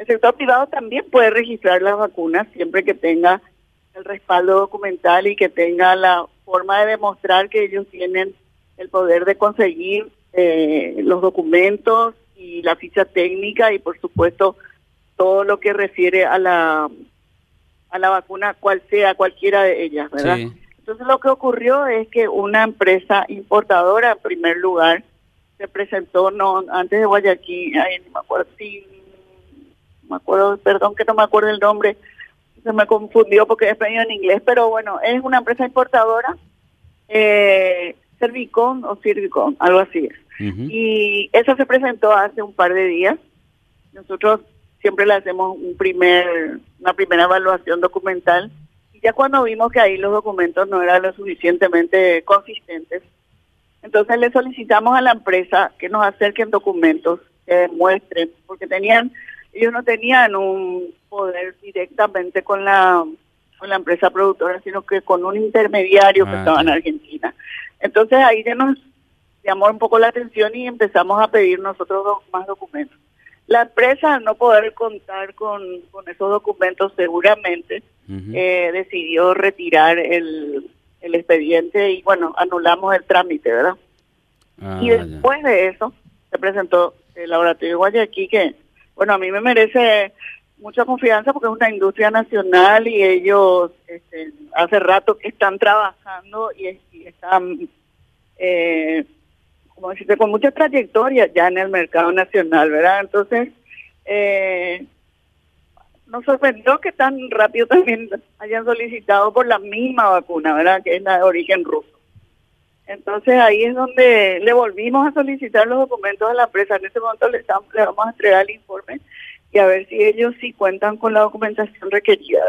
El sector privado también puede registrar las vacunas siempre que tenga el respaldo documental y que tenga la forma de demostrar que ellos tienen el poder de conseguir eh, los documentos y la ficha técnica y por supuesto todo lo que refiere a la a la vacuna cual sea cualquiera de ellas, ¿verdad? Entonces lo que ocurrió es que una empresa importadora en primer lugar se presentó no antes de Guayaquil, ay, no me acuerdo me acuerdo, perdón que no me acuerdo el nombre, se me confundió porque es en inglés, pero bueno, es una empresa importadora, eh, Servicon o Servicon, algo así es. Y eso se presentó hace un par de días. Nosotros siempre le hacemos un primer, una primera evaluación documental y ya cuando vimos que ahí los documentos no eran lo suficientemente consistentes, entonces le solicitamos a la empresa que nos acerquen documentos que demuestren, porque tenían, ellos no tenían un poder directamente con la con la empresa productora, sino que con un intermediario que ah, estaba en Argentina. Entonces ahí ya nos llamó un poco la atención y empezamos a pedir nosotros más documentos. La empresa, al no poder contar con, esos documentos, seguramente eh, decidió retirar el, expediente y, bueno, anulamos el trámite, ¿verdad? Ah, y después de eso, se presentó el laboratorio de Guayaquil, que, bueno, a mí me merece mucha confianza porque es una industria nacional y ellos este, hace rato que están trabajando y, están, eh, como decirte, con mucha trayectoria ya en el mercado nacional, ¿verdad? Entonces, eh, nos sorprendió que tan rápido también hayan solicitado por la misma vacuna, ¿verdad? Que es la de origen ruso. Entonces ahí es donde le volvimos a solicitar los documentos a la empresa. En ese momento le, vamos a entregar el informe y a ver si ellos sí cuentan con la documentación requerida.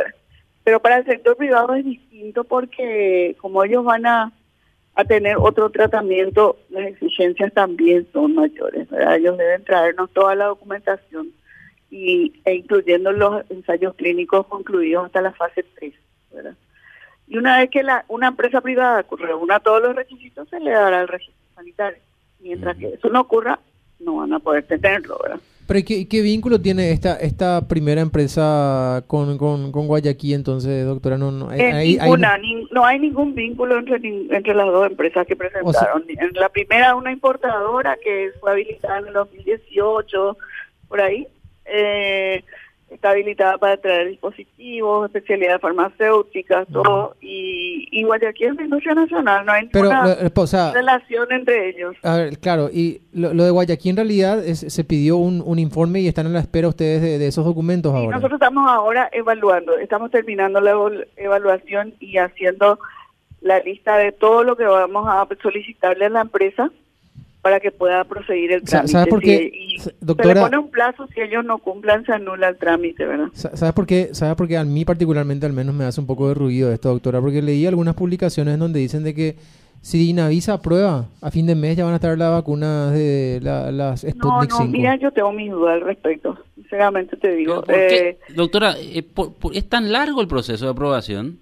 Pero para el sector privado es distinto porque como ellos van a, a tener otro tratamiento, las exigencias también son mayores. ¿verdad? Ellos deben traernos toda la documentación y, e incluyendo los ensayos clínicos concluidos hasta la fase 3. ¿verdad? Y una vez que la, una empresa privada reúna todos los requisitos, se le dará el registro sanitario. Mientras que eso no ocurra, no van a poder tenerlo, ¿verdad? Pero ¿qué, vínculo tiene esta esta primera empresa con, con, Guayaquil entonces, doctora? No, no, hay, no hay ningún vínculo entre, entre las dos empresas que presentaron. en la primera una importadora que fue habilitada en el 2018, por ahí. Eh, está habilitada para traer dispositivos, especialidades farmacéuticas, todo, y, y Guayaquil es una industria nacional, no hay ninguna eh, relación entre ellos. A ver, claro, y lo, de Guayaquil en realidad se pidió un, un, informe y están en la espera ustedes de, esos documentos ahora. Nosotros estamos ahora evaluando, estamos terminando la evaluación y haciendo la lista de todo lo que vamos a solicitarle a la empresa para que pueda proceder el trámite. ¿Sabes por qué, doctora, se le pone un plazo, si ellos no cumplan, se anula el trámite, ¿verdad? ¿Sabes por qué? ¿Sabes por qué? A mí particularmente al menos me hace un poco de ruido esto, doctora, porque leí algunas publicaciones donde dicen de que si Inavisa aprueba, a fin de mes ya van a estar las vacunas de las Sputnik No, no, mira, yo tengo mis dudas al respecto, sinceramente te digo. Eh, doctora, eh, ¿es tan largo el proceso de aprobación?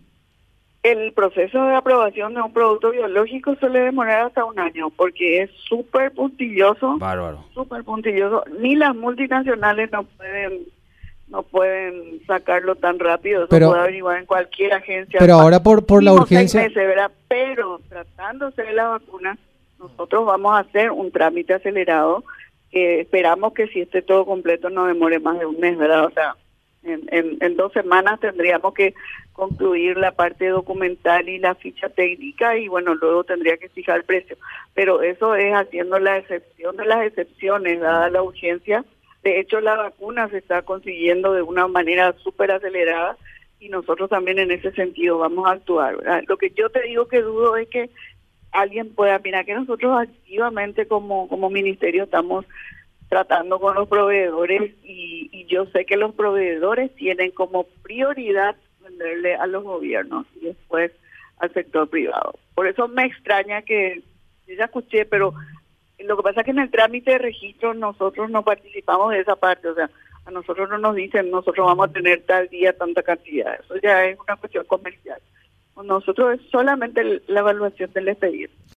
El proceso de aprobación de un producto biológico suele demorar hasta un año porque es súper puntilloso. Bárbaro. Súper puntilloso. Ni las multinacionales no pueden no pueden sacarlo tan rápido. Eso pero, puede averiguar en cualquier agencia. Pero ahora por, por la urgencia. Pero tratándose de la vacuna, nosotros vamos a hacer un trámite acelerado que esperamos que si esté todo completo no demore más de un mes, ¿verdad? O sea, en, en, dos semanas tendríamos que concluir la parte documental y la ficha técnica y bueno, luego tendría que fijar el precio. Pero eso es haciendo la excepción de las excepciones, dada la urgencia. De hecho, la vacuna se está consiguiendo de una manera súper acelerada y nosotros también en ese sentido vamos a actuar. Lo que yo te digo que dudo es que alguien pueda, mira que nosotros activamente como, como ministerio estamos tratando con los proveedores y, y, yo sé que los proveedores tienen como prioridad venderle a los gobiernos y después al sector privado. Por eso me extraña que, yo ya escuché, pero lo que pasa es que en el trámite de registro nosotros no participamos de esa parte, o sea, a nosotros no nos dicen nosotros vamos a tener tal día tanta cantidad, eso ya es una cuestión comercial. Nosotros es solamente la evaluación del expediente.